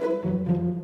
thank you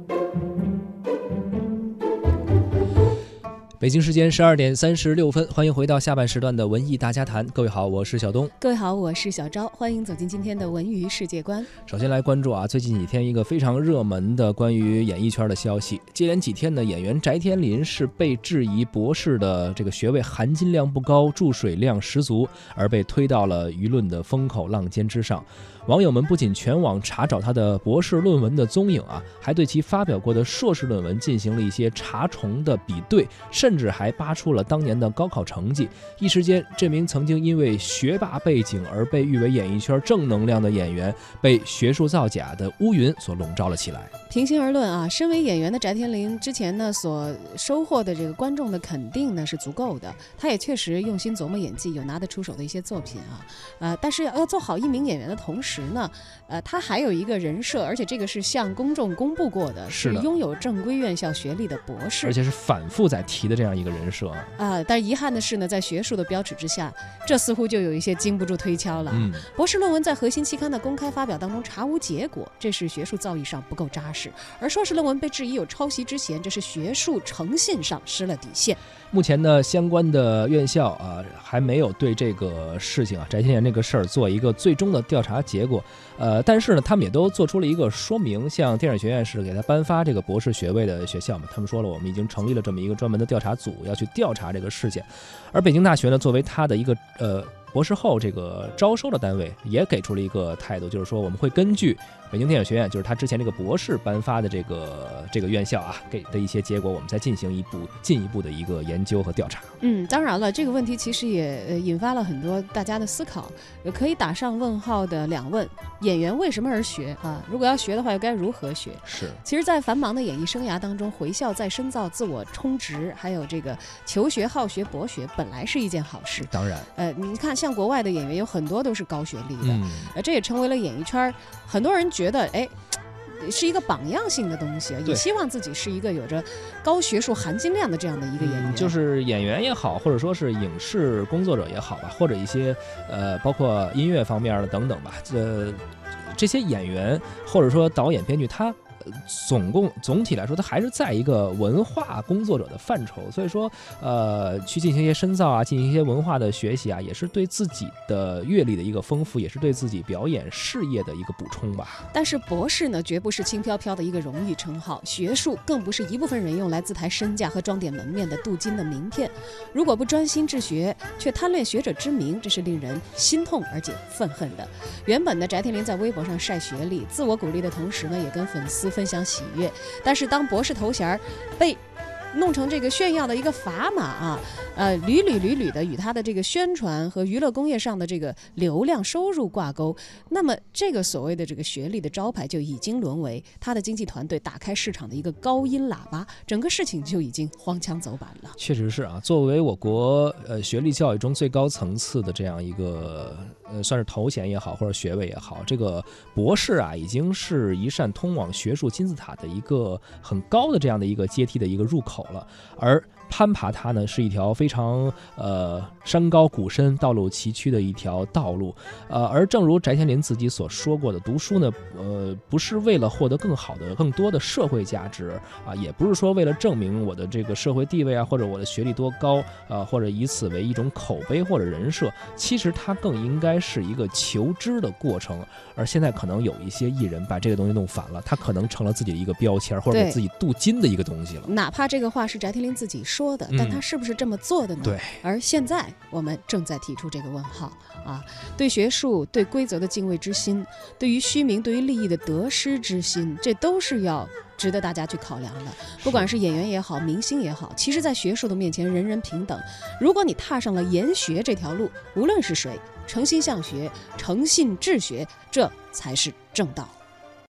北京时间十二点三十六分，欢迎回到下半时段的文艺大家谈。各位好，我是小东。各位好，我是小昭。欢迎走进今天的文娱世界观。首先来关注啊，最近几天一个非常热门的关于演艺圈的消息。接连几天呢，演员翟天临是被质疑博士的这个学位含金量不高、注水量十足，而被推到了舆论的风口浪尖之上。网友们不仅全网查找他的博士论文的踪影啊，还对其发表过的硕士论文进行了一些查重的比对，甚至还扒出了当年的高考成绩。一时间，这名曾经因为学霸背景而被誉为演艺圈正能量的演员，被学术造假的乌云所笼罩了起来。平心而论啊，身为演员的翟天临之前呢所收获的这个观众的肯定呢是足够的，他也确实用心琢磨演技，有拿得出手的一些作品啊。呃，但是要做好一名演员的同时，时呢，呃，他还有一个人设，而且这个是向公众公布过的，是拥有正规院校学历的博士，而且是反复在提的这样一个人设啊。但遗憾的是呢，在学术的标尺之下，这似乎就有一些经不住推敲了。嗯，博士论文在核心期刊的公开发表当中查无结果，这是学术造诣上不够扎实；而硕士论文被质疑有抄袭之嫌，这是学术诚信上失了底线。目前呢，相关的院校啊，还没有对这个事情啊，翟天临这个事儿做一个最终的调查结果。呃，但是呢，他们也都做出了一个说明，像电影学院是给他颁发这个博士学位的学校嘛，他们说了，我们已经成立了这么一个专门的调查查组，要去调查这个事件。而北京大学呢，作为他的一个呃。博士后这个招收的单位也给出了一个态度，就是说我们会根据北京电影学院，就是他之前这个博士颁发的这个这个院校啊给的一些结果，我们再进行一步进一步的一个研究和调查。嗯，当然了，这个问题其实也引发了很多大家的思考，可以打上问号的两问：演员为什么而学啊？如果要学的话，又该如何学？是。其实，在繁忙的演艺生涯当中，回校再深造、自我充值，还有这个求学、好学、博学，本来是一件好事。当然，呃，你看像。像国外的演员有很多都是高学历的，呃，这也成为了演艺圈很多人觉得，哎，是一个榜样性的东西，也希望自己是一个有着高学术含金量的这样的一个演员。就是演员也好，或者说是影视工作者也好吧，或者一些呃，包括音乐方面的等等吧，这这些演员或者说导演、编剧他。总共总体来说，它还是在一个文化工作者的范畴，所以说，呃，去进行一些深造啊，进行一些文化的学习啊，也是对自己的阅历的一个丰富，也是对自己表演事业的一个补充吧。但是博士呢，绝不是轻飘飘的一个荣誉称号，学术更不是一部分人用来自抬身价和装点门面的镀金的名片。如果不专心治学，却贪恋学者之名，这是令人心痛而且愤恨的。原本呢，翟天临在微博上晒学历，自我鼓励的同时呢，也跟粉丝。分享喜悦，但是当博士头衔被弄成这个炫耀的一个砝码啊，呃，屡屡屡屡的与他的这个宣传和娱乐工业上的这个流量收入挂钩，那么这个所谓的这个学历的招牌就已经沦为他的经纪团队打开市场的一个高音喇叭，整个事情就已经荒腔走板了。确实是啊，作为我国呃学历教育中最高层次的这样一个。呃，算是头衔也好，或者学位也好，这个博士啊，已经是一扇通往学术金字塔的一个很高的这样的一个阶梯的一个入口了，而。攀爬它呢是一条非常呃山高谷深、道路崎岖的一条道路，呃，而正如翟天临自己所说过的，读书呢，呃，不是为了获得更好的、更多的社会价值啊，也不是说为了证明我的这个社会地位啊，或者我的学历多高啊，或者以此为一种口碑或者人设。其实它更应该是一个求知的过程。而现在可能有一些艺人把这个东西弄反了，他可能成了自己的一个标签，或者给自己镀金的一个东西了。哪怕这个话是翟天临自己说。说的，但他是不是这么做的呢？对。而现在我们正在提出这个问号啊！对学术、对规则的敬畏之心，对于虚名、对于利益的得失之心，这都是要值得大家去考量的。不管是演员也好，明星也好，其实，在学术的面前，人人平等。如果你踏上了研学这条路，无论是谁，诚心向学、诚信治学，这才是正道。